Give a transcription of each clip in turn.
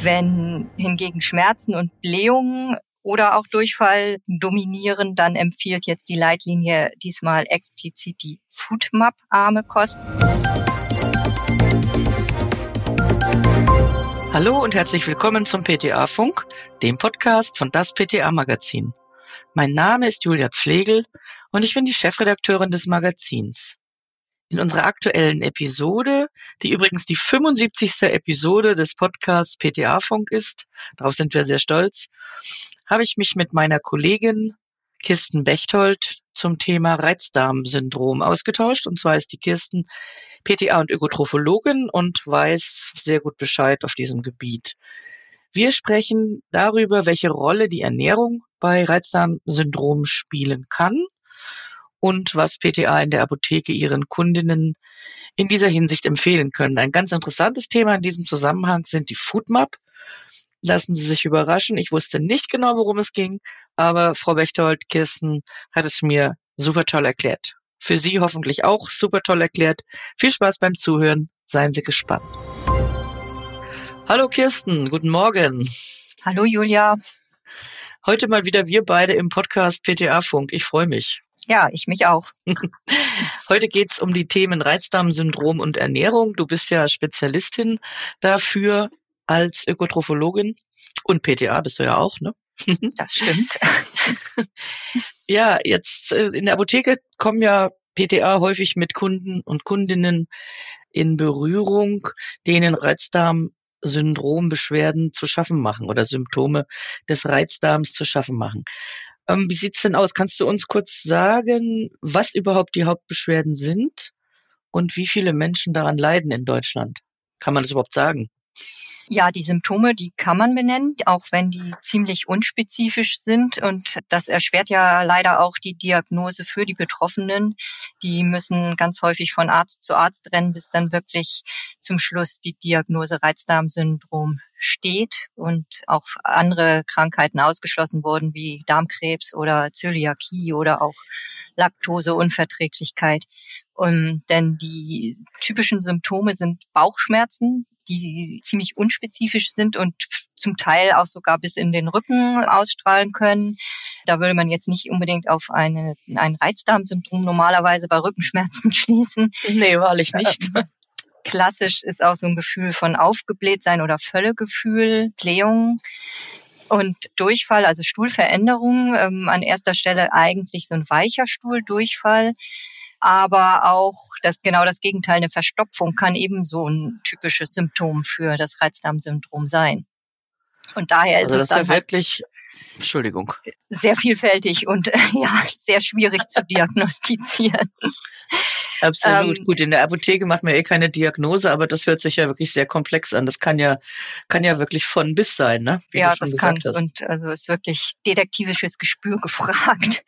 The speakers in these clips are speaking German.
Wenn hingegen Schmerzen und Blähungen oder auch Durchfall dominieren, dann empfiehlt jetzt die Leitlinie diesmal explizit die Foodmap-arme Kost. Hallo und herzlich willkommen zum PTA-Funk, dem Podcast von das PTA-Magazin. Mein Name ist Julia Pflegel und ich bin die Chefredakteurin des Magazins. In unserer aktuellen Episode, die übrigens die 75. Episode des Podcasts PTA-Funk ist, darauf sind wir sehr stolz, habe ich mich mit meiner Kollegin Kirsten Bechtold zum Thema Reizdarmsyndrom ausgetauscht. Und zwar ist die Kirsten PTA und Ökotrophologin und weiß sehr gut Bescheid auf diesem Gebiet. Wir sprechen darüber, welche Rolle die Ernährung bei Reizdarmsyndrom spielen kann und was PTA in der Apotheke ihren Kundinnen in dieser Hinsicht empfehlen können. Ein ganz interessantes Thema in diesem Zusammenhang sind die Foodmap. Lassen Sie sich überraschen. Ich wusste nicht genau, worum es ging, aber Frau Bechtold, Kirsten hat es mir super toll erklärt. Für Sie hoffentlich auch super toll erklärt. Viel Spaß beim Zuhören. Seien Sie gespannt. Hallo Kirsten, guten Morgen. Hallo Julia. Heute mal wieder wir beide im Podcast PTA Funk. Ich freue mich. Ja, ich mich auch. Heute geht's um die Themen Reizdarmsyndrom und Ernährung. Du bist ja Spezialistin dafür als Ökotrophologin und PTA bist du ja auch, ne? Das stimmt. ja, jetzt äh, in der Apotheke kommen ja PTA häufig mit Kunden und Kundinnen in Berührung, denen Reizdarmsyndrombeschwerden zu schaffen machen oder Symptome des Reizdarms zu schaffen machen. Ähm, wie sieht's denn aus? Kannst du uns kurz sagen, was überhaupt die Hauptbeschwerden sind und wie viele Menschen daran leiden in Deutschland? Kann man das überhaupt sagen? Ja, die Symptome, die kann man benennen, auch wenn die ziemlich unspezifisch sind. Und das erschwert ja leider auch die Diagnose für die Betroffenen. Die müssen ganz häufig von Arzt zu Arzt rennen, bis dann wirklich zum Schluss die Diagnose Reizdarmsyndrom steht und auch andere Krankheiten ausgeschlossen wurden, wie Darmkrebs oder Zöliakie oder auch Laktoseunverträglichkeit. Und denn die typischen Symptome sind Bauchschmerzen, die ziemlich unspezifisch sind und zum Teil auch sogar bis in den Rücken ausstrahlen können. Da würde man jetzt nicht unbedingt auf eine, ein Reizdarmsyndrom normalerweise bei Rückenschmerzen schließen. Nee, wahrlich nicht. Ähm, klassisch ist auch so ein Gefühl von Aufgeblähtsein oder Völlegefühl, Blähung. Und Durchfall, also Stuhlveränderung, ähm, an erster Stelle eigentlich so ein weicher Stuhldurchfall aber auch das genau das Gegenteil, eine Verstopfung kann ebenso ein typisches Symptom für das Reizdarmsyndrom sein. Und daher also ist es dann ja halt wirklich, Entschuldigung, sehr vielfältig und ja sehr schwierig zu diagnostizieren. Absolut. Ähm, Gut, in der Apotheke macht man eh keine Diagnose, aber das hört sich ja wirklich sehr komplex an. Das kann ja, kann ja wirklich von bis sein, ne? Wie ja, das kann Und also ist wirklich detektivisches Gespür gefragt.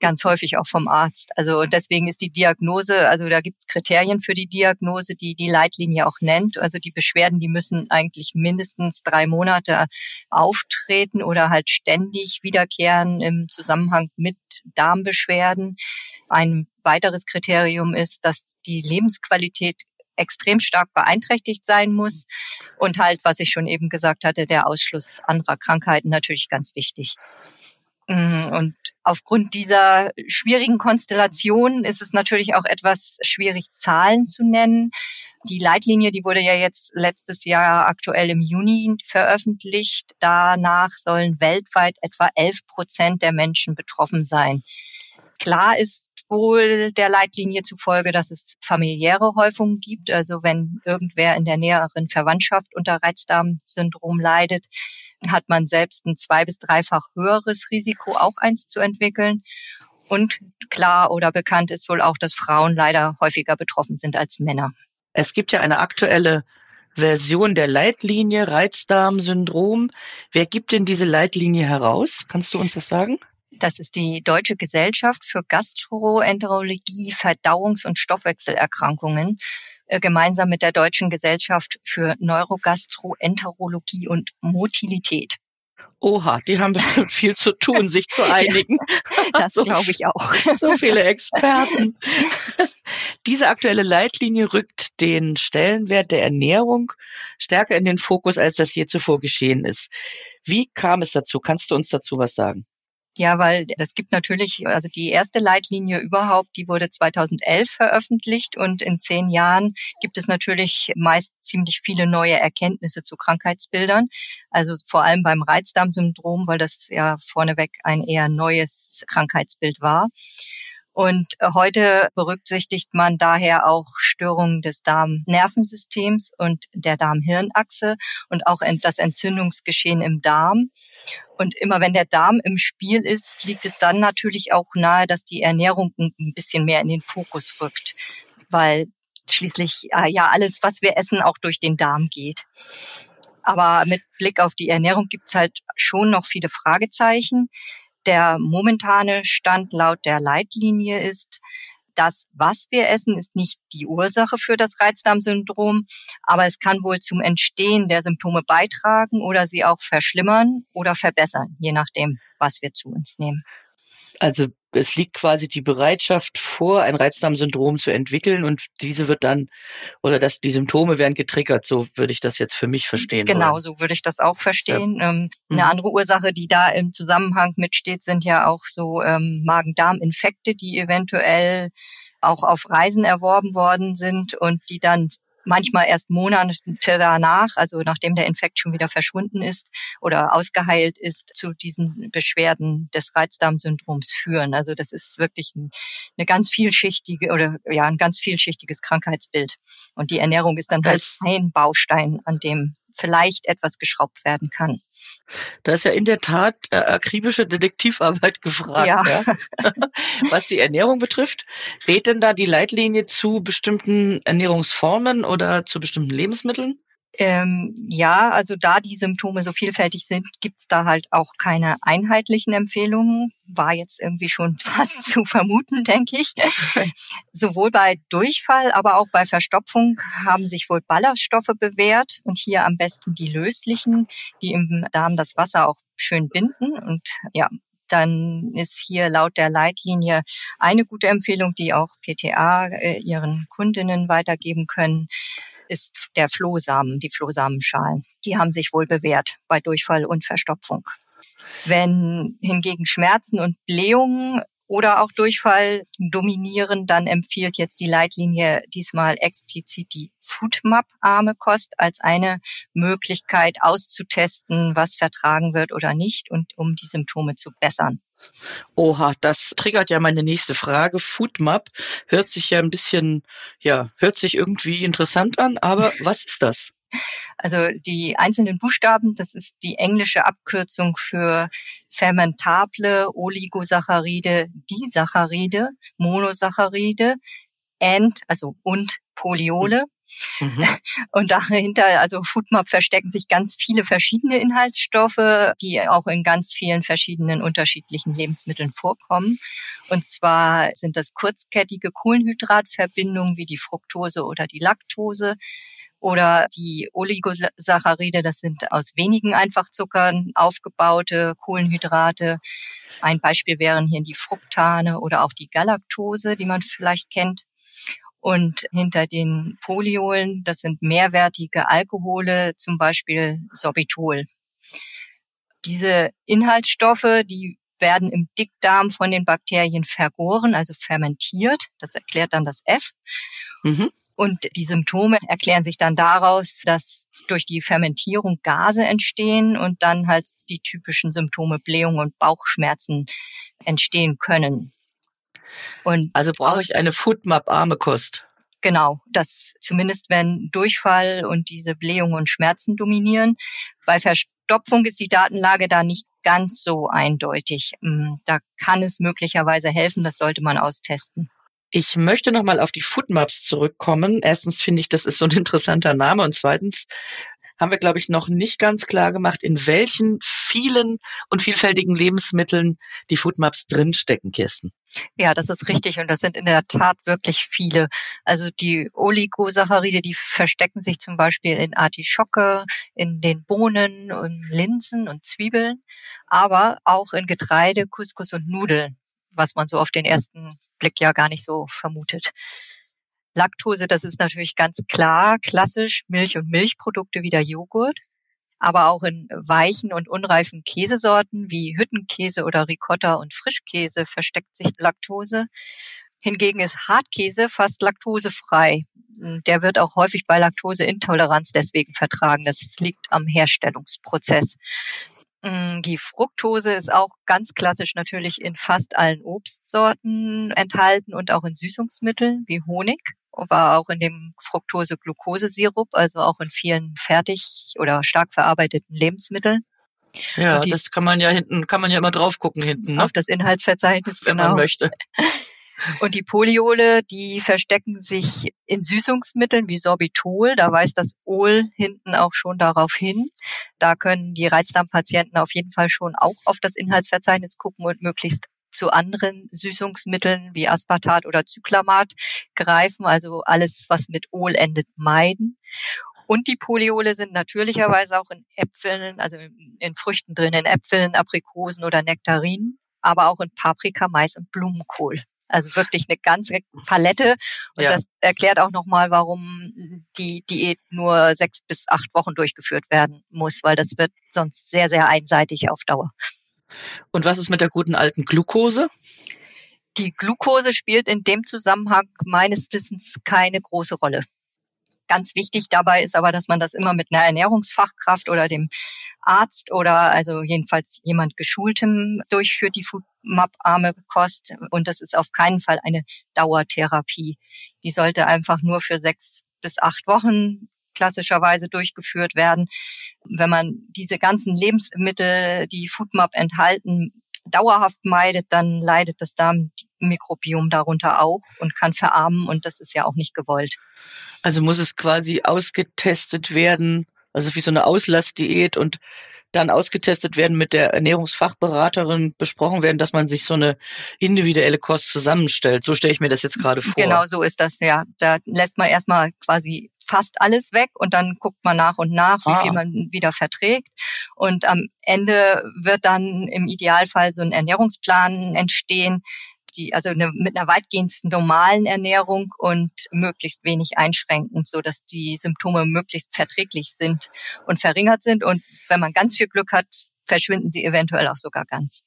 Ganz häufig auch vom Arzt. Also und deswegen ist die Diagnose, also da gibt's Kriterien für die Diagnose, die die Leitlinie auch nennt. Also die Beschwerden, die müssen eigentlich mindestens drei Monate auftreten oder halt ständig wiederkehren im Zusammenhang mit Darmbeschwerden. Ein weiteres Kriterium ist, dass die Lebensqualität extrem stark beeinträchtigt sein muss und halt, was ich schon eben gesagt hatte, der Ausschluss anderer Krankheiten natürlich ganz wichtig. Mm, und aufgrund dieser schwierigen Konstellation ist es natürlich auch etwas schwierig, Zahlen zu nennen. Die Leitlinie, die wurde ja jetzt letztes Jahr aktuell im Juni veröffentlicht. Danach sollen weltweit etwa 11 Prozent der Menschen betroffen sein. Klar ist wohl der Leitlinie zufolge, dass es familiäre Häufungen gibt. Also wenn irgendwer in der näheren Verwandtschaft unter Reizdarmsyndrom leidet, hat man selbst ein zwei- bis dreifach höheres Risiko, auch eins zu entwickeln. Und klar oder bekannt ist wohl auch, dass Frauen leider häufiger betroffen sind als Männer. Es gibt ja eine aktuelle Version der Leitlinie Reizdarmsyndrom. Wer gibt denn diese Leitlinie heraus? Kannst du uns das sagen? Das ist die Deutsche Gesellschaft für Gastroenterologie, Verdauungs- und Stoffwechselerkrankungen, äh, gemeinsam mit der Deutschen Gesellschaft für Neurogastroenterologie und Motilität. Oha, die haben bestimmt viel zu tun, sich zu einigen. das so, glaube ich auch. So viele Experten. Diese aktuelle Leitlinie rückt den Stellenwert der Ernährung stärker in den Fokus, als das je zuvor geschehen ist. Wie kam es dazu? Kannst du uns dazu was sagen? Ja, weil das gibt natürlich, also die erste Leitlinie überhaupt, die wurde 2011 veröffentlicht und in zehn Jahren gibt es natürlich meist ziemlich viele neue Erkenntnisse zu Krankheitsbildern. Also vor allem beim Reizdarmsyndrom, weil das ja vorneweg ein eher neues Krankheitsbild war. Und heute berücksichtigt man daher auch Störungen des Darmnervensystems und der Darmhirnachse und auch das Entzündungsgeschehen im Darm. Und immer wenn der Darm im Spiel ist, liegt es dann natürlich auch nahe, dass die Ernährung ein bisschen mehr in den Fokus rückt, weil schließlich äh, ja alles, was wir essen, auch durch den Darm geht. Aber mit Blick auf die Ernährung gibt's halt schon noch viele Fragezeichen. Der momentane Stand laut der Leitlinie ist, das, was wir essen, ist nicht die Ursache für das Reizdarmsyndrom, aber es kann wohl zum Entstehen der Symptome beitragen oder sie auch verschlimmern oder verbessern, je nachdem, was wir zu uns nehmen. Also es liegt quasi die Bereitschaft vor, ein Reizdarmsyndrom zu entwickeln und diese wird dann, oder dass die Symptome werden getriggert, so würde ich das jetzt für mich verstehen. Genau, wollen. so würde ich das auch verstehen. Ja. Ähm, eine mhm. andere Ursache, die da im Zusammenhang mitsteht, sind ja auch so ähm, Magen-Darm-Infekte, die eventuell auch auf Reisen erworben worden sind und die dann manchmal erst Monate danach, also nachdem der Infekt schon wieder verschwunden ist oder ausgeheilt ist, zu diesen Beschwerden des Reizdarmsyndroms führen. Also das ist wirklich ein, eine ganz vielschichtige oder ja ein ganz vielschichtiges Krankheitsbild. Und die Ernährung ist dann halt ein Baustein, an dem vielleicht etwas geschraubt werden kann. Da ist ja in der Tat äh, akribische Detektivarbeit gefragt. Ja. ja. Was die Ernährung betrifft, rät denn da die Leitlinie zu bestimmten Ernährungsformen oder zu bestimmten Lebensmitteln? Ähm, ja, also da die Symptome so vielfältig sind, gibt's da halt auch keine einheitlichen Empfehlungen. War jetzt irgendwie schon fast zu vermuten, denke ich. Sowohl bei Durchfall, aber auch bei Verstopfung haben sich wohl Ballaststoffe bewährt und hier am besten die löslichen, die im Darm das Wasser auch schön binden und ja, dann ist hier laut der Leitlinie eine gute Empfehlung, die auch PTA äh, ihren Kundinnen weitergeben können ist der Flohsamen, die Flohsamenschalen. Die haben sich wohl bewährt bei Durchfall und Verstopfung. Wenn hingegen Schmerzen und Blähungen oder auch Durchfall dominieren, dann empfiehlt jetzt die Leitlinie diesmal explizit die Foodmap-arme Kost als eine Möglichkeit auszutesten, was vertragen wird oder nicht und um die Symptome zu bessern. Oha, das triggert ja meine nächste Frage. Foodmap hört sich ja ein bisschen, ja, hört sich irgendwie interessant an, aber was ist das? Also die einzelnen Buchstaben, das ist die englische Abkürzung für fermentable Oligosaccharide, Disaccharide, Monosaccharide, and, also und Poliole. Mhm. Und dahinter, also Foodmap verstecken sich ganz viele verschiedene Inhaltsstoffe, die auch in ganz vielen verschiedenen unterschiedlichen Lebensmitteln vorkommen. Und zwar sind das kurzkettige Kohlenhydratverbindungen wie die Fructose oder die Laktose oder die Oligosaccharide, das sind aus wenigen Einfachzuckern aufgebaute Kohlenhydrate. Ein Beispiel wären hier die Fructane oder auch die Galaktose, die man vielleicht kennt. Und hinter den Poliolen, das sind mehrwertige Alkohole, zum Beispiel Sorbitol. Diese Inhaltsstoffe, die werden im Dickdarm von den Bakterien vergoren, also fermentiert. Das erklärt dann das F. Mhm. Und die Symptome erklären sich dann daraus, dass durch die Fermentierung Gase entstehen und dann halt die typischen Symptome Blähung und Bauchschmerzen entstehen können. Und also brauche ich eine Foodmap-arme Kost. Genau, das zumindest wenn Durchfall und diese Blähungen und Schmerzen dominieren. Bei Verstopfung ist die Datenlage da nicht ganz so eindeutig. Mm, da kann es möglicherweise helfen, das sollte man austesten. Ich möchte nochmal auf die Foodmaps zurückkommen. Erstens finde ich, das ist so ein interessanter Name und zweitens haben wir, glaube ich, noch nicht ganz klar gemacht, in welchen vielen und vielfältigen Lebensmitteln die Foodmaps drinstecken, Kirsten. Ja, das ist richtig und das sind in der Tat wirklich viele. Also die Oligosaccharide, die verstecken sich zum Beispiel in Artischocke, in den Bohnen und Linsen und Zwiebeln, aber auch in Getreide, Couscous und Nudeln, was man so auf den ersten Blick ja gar nicht so vermutet. Laktose, das ist natürlich ganz klar, klassisch Milch und Milchprodukte wie der Joghurt, aber auch in weichen und unreifen Käsesorten wie Hüttenkäse oder Ricotta und Frischkäse versteckt sich Laktose. Hingegen ist Hartkäse fast laktosefrei. Der wird auch häufig bei Laktoseintoleranz deswegen vertragen. Das liegt am Herstellungsprozess. Mm, die Fructose ist auch ganz klassisch natürlich in fast allen Obstsorten enthalten und auch in Süßungsmitteln wie Honig war auch in dem Fructose-Glucose-Sirup, also auch in vielen fertig oder stark verarbeiteten Lebensmitteln. Ja, die, das kann man ja hinten, kann man ja immer drauf gucken hinten. Ne? Auf das Inhaltsverzeichnis, wenn genau. man möchte. Und die Poliole, die verstecken sich in Süßungsmitteln wie Sorbitol. Da weist das Ol hinten auch schon darauf hin. Da können die Reizdarmpatienten auf jeden Fall schon auch auf das Inhaltsverzeichnis gucken und möglichst zu anderen Süßungsmitteln wie Aspartat oder Zyklamat greifen, also alles, was mit Ol endet, meiden. Und die Poliole sind natürlicherweise auch in Äpfeln, also in Früchten drin, in Äpfeln, Aprikosen oder Nektarinen, aber auch in Paprika, Mais und Blumenkohl. Also wirklich eine ganze Palette. Und ja. das erklärt auch nochmal, warum die Diät nur sechs bis acht Wochen durchgeführt werden muss, weil das wird sonst sehr, sehr einseitig auf Dauer. Und was ist mit der guten alten Glukose? Die Glukose spielt in dem Zusammenhang meines Wissens keine große Rolle. Ganz wichtig dabei ist aber, dass man das immer mit einer Ernährungsfachkraft oder dem Arzt oder also jedenfalls jemand Geschultem durchführt, die Foodmap-arme Kost. Und das ist auf keinen Fall eine Dauertherapie. Die sollte einfach nur für sechs bis acht Wochen klassischerweise durchgeführt werden. Wenn man diese ganzen Lebensmittel, die Foodmap enthalten, dauerhaft meidet, dann leidet das Darmmikrobiom darunter auch und kann verarmen und das ist ja auch nicht gewollt. Also muss es quasi ausgetestet werden, also wie so eine Auslassdiät und dann ausgetestet werden, mit der Ernährungsfachberaterin besprochen werden, dass man sich so eine individuelle Kost zusammenstellt. So stelle ich mir das jetzt gerade vor. Genau so ist das, ja. Da lässt man erstmal quasi fast alles weg und dann guckt man nach und nach, wie ah. viel man wieder verträgt. Und am Ende wird dann im Idealfall so ein Ernährungsplan entstehen, die, also eine, mit einer weitgehend normalen Ernährung und möglichst wenig einschränkend, so dass die Symptome möglichst verträglich sind und verringert sind. Und wenn man ganz viel Glück hat, verschwinden sie eventuell auch sogar ganz.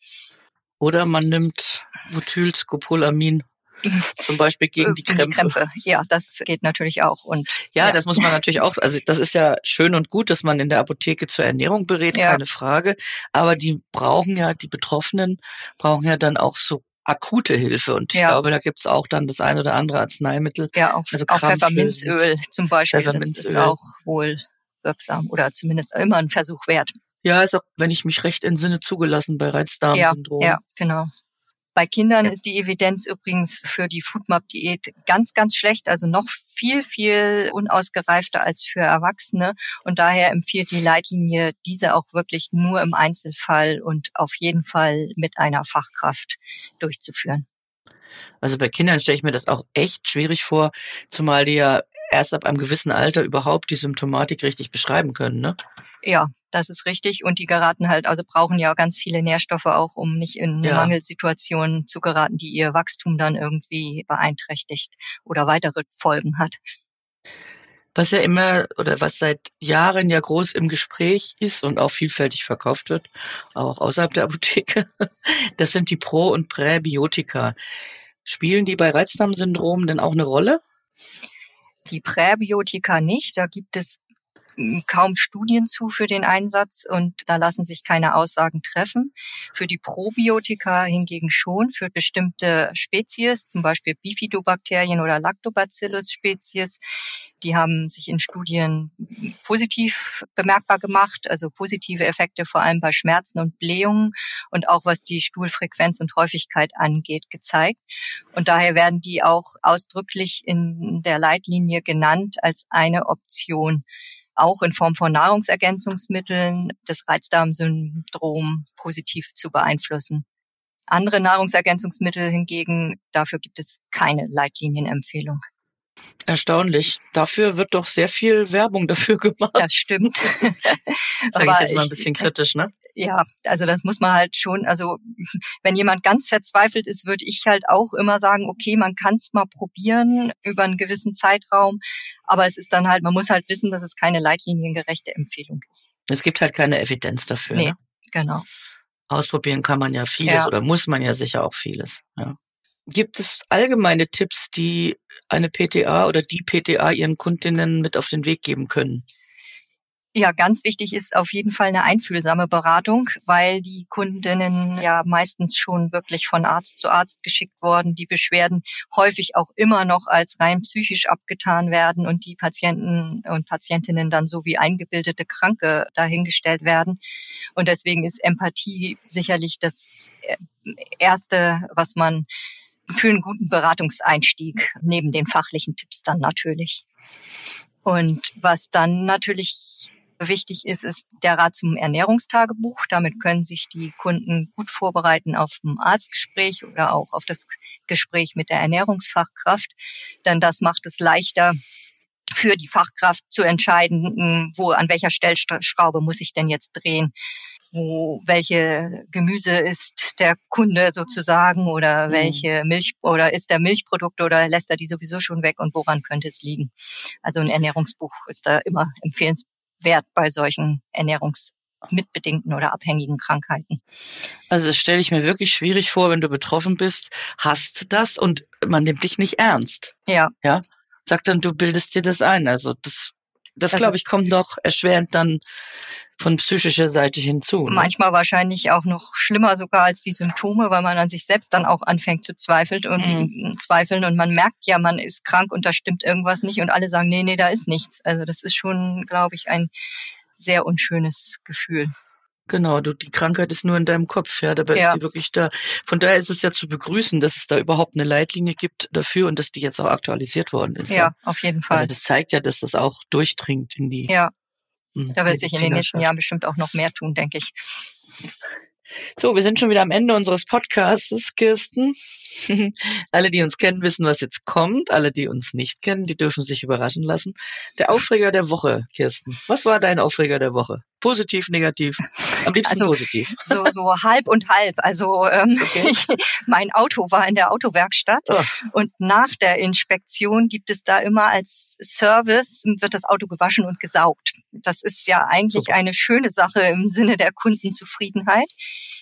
Oder man nimmt Butylscopolamin zum Beispiel gegen die Krämpfe. die Krämpfe. Ja, das geht natürlich auch. Und ja, ja, das muss man natürlich auch. Also das ist ja schön und gut, dass man in der Apotheke zur Ernährung berät, ja. keine Frage. Aber die brauchen ja, die Betroffenen brauchen ja dann auch so akute Hilfe. Und ich ja. glaube, da gibt's auch dann das ein oder andere Arzneimittel. Ja, auch, also auch Pfefferminzöl zum Beispiel. Pfefferminzöl. Das ist auch wohl wirksam oder zumindest immer ein Versuch wert. Ja, ist auch, wenn ich mich recht entsinne, zugelassen bei Reizdarmsyndrom. Ja, ja, genau. Bei Kindern ja. ist die Evidenz übrigens für die Foodmap-Diät ganz, ganz schlecht, also noch viel, viel unausgereifter als für Erwachsene. Und daher empfiehlt die Leitlinie, diese auch wirklich nur im Einzelfall und auf jeden Fall mit einer Fachkraft durchzuführen. Also bei Kindern stelle ich mir das auch echt schwierig vor, zumal die ja erst ab einem gewissen Alter überhaupt die Symptomatik richtig beschreiben können, ne? Ja, das ist richtig. Und die geraten halt, also brauchen ja ganz viele Nährstoffe auch, um nicht in ja. Mangelsituationen zu geraten, die ihr Wachstum dann irgendwie beeinträchtigt oder weitere Folgen hat. Was ja immer oder was seit Jahren ja groß im Gespräch ist und auch vielfältig verkauft wird, auch außerhalb der Apotheke, das sind die Pro- und Präbiotika. Spielen die bei Reizdarmsyndrom denn auch eine Rolle? Die Präbiotika nicht. Da gibt es kaum Studien zu für den Einsatz und da lassen sich keine Aussagen treffen. Für die Probiotika hingegen schon, für bestimmte Spezies, zum Beispiel Bifidobakterien oder Lactobacillus-Spezies. Die haben sich in Studien positiv bemerkbar gemacht, also positive Effekte vor allem bei Schmerzen und Blähungen und auch was die Stuhlfrequenz und Häufigkeit angeht, gezeigt. Und daher werden die auch ausdrücklich in der Leitlinie genannt als eine Option auch in Form von Nahrungsergänzungsmitteln das Reizdarmsyndrom positiv zu beeinflussen. Andere Nahrungsergänzungsmittel hingegen, dafür gibt es keine Leitlinienempfehlung. Erstaunlich. Dafür wird doch sehr viel Werbung dafür gemacht. Das stimmt. Sag ich jetzt mal ein bisschen kritisch, ne? Ja, also das muss man halt schon, also wenn jemand ganz verzweifelt ist, würde ich halt auch immer sagen, okay, man kann es mal probieren über einen gewissen Zeitraum, aber es ist dann halt, man muss halt wissen, dass es keine leitliniengerechte Empfehlung ist. Es gibt halt keine Evidenz dafür. Nee, ne? genau. Ausprobieren kann man ja vieles Ja. oder muss man ja sicher auch vieles. Ja. Gibt es allgemeine Tipps, die eine PTA oder die PTA ihren Kundinnen mit auf den Weg geben können? Ja, ganz wichtig ist auf jeden Fall eine einfühlsame Beratung, weil die Kundinnen ja meistens schon wirklich von Arzt zu Arzt geschickt worden, die Beschwerden häufig auch immer noch als rein psychisch abgetan werden und die Patienten und Patientinnen dann so wie eingebildete Kranke dahingestellt werden. Und deswegen ist Empathie sicherlich das äh, Erste, was man für einen guten Beratungseinstieg neben den fachlichen Tipps dann natürlich. Und was dann natürlich wichtig ist, ist der Rat zum Ernährungstagebuch. Damit können sich die Kunden gut vorbereiten auf ein Arztgespräch oder auch auf das Gespräch mit der Ernährungsfachkraft. Denn das macht es leichter, für die Fachkraft zu entscheiden, wo, an welcher Stellschraube muss ich denn jetzt drehen? Wo, welche Gemüse ist der Kunde sozusagen oder Mhm. welche Milch oder ist der Milchprodukt oder lässt er die sowieso schon weg und woran könnte es liegen? Also ein Ernährungsbuch ist da immer empfehlenswert bei solchen ernährungsmitbedingten oder abhängigen Krankheiten. Also das stelle ich mir wirklich schwierig vor, wenn du betroffen bist, hast das und man nimmt dich nicht ernst. Ja, Sagt dann, du bildest dir das ein. Also das, das, Das glaube ich, kommt noch erschwerend dann von psychischer Seite hinzu. Ne? manchmal wahrscheinlich auch noch schlimmer sogar als die Symptome, weil man an sich selbst dann auch anfängt zu zweifeln und zweifeln und man merkt ja, man ist krank und da stimmt irgendwas nicht und alle sagen, nee, nee, da ist nichts. Also das ist schon, glaube ich, ein sehr unschönes Gefühl. Genau, du, die Krankheit ist nur in deinem Kopf, ja, dabei Ja. ist die wirklich da. Von daher ist es ja zu begrüßen, dass es da überhaupt eine Leitlinie gibt dafür und dass die jetzt auch aktualisiert worden ist. Ja, auf jeden Fall. Also das zeigt ja, dass das auch durchdringt in die. ja, hm, da wird sich in den nächsten. Jahren bestimmt auch noch mehr tun, denke ich. So, wir sind schon wieder am Ende unseres Podcasts, Kirsten. Alle, die uns kennen, wissen, was jetzt kommt. Alle, die uns nicht kennen, die dürfen sich überraschen lassen. Der Aufreger der Woche, Kirsten. Was war dein Aufreger der Woche? Positiv, negativ? Am liebsten Also, positiv. So, so halb und halb. Also ähm, Okay. ich, mein Auto war in der Autowerkstatt Oh. und nach der Inspektion gibt es da immer als Service, wird das Auto gewaschen und gesaugt. Das ist ja eigentlich Super. eine schöne Sache im Sinne der Kundenzufriedenheit.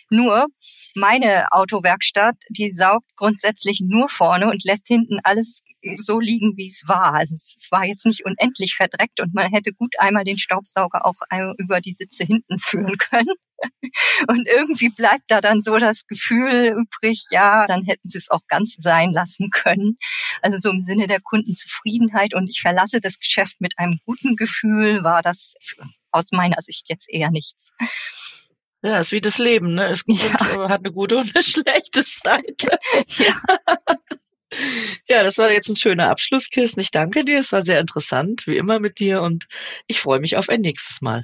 Nur meine Autowerkstatt, die saugt grundsätzlich nur vorne und lässt hinten alles so liegen, wie es war. Also es war jetzt nicht unendlich verdreckt und man hätte gut einmal den Staubsauger auch einmal über die Sitze hinten führen können. Und irgendwie bleibt da dann so das Gefühl übrig, ja, dann hätten sie es auch ganz sein lassen können. Also so im Sinne der Kundenzufriedenheit und ich verlasse das Geschäft mit einem guten Gefühl, war das aus meiner Sicht jetzt eher nichts. Ja, ist wie das Leben, ne? Es gibt, Ja. hat eine gute und eine schlechte Seite. Ja, Ja, das war jetzt ein schöner Abschluss, Kirsten. Ich danke dir. Es war sehr interessant, wie immer mit dir und ich freue mich auf ein nächstes Mal.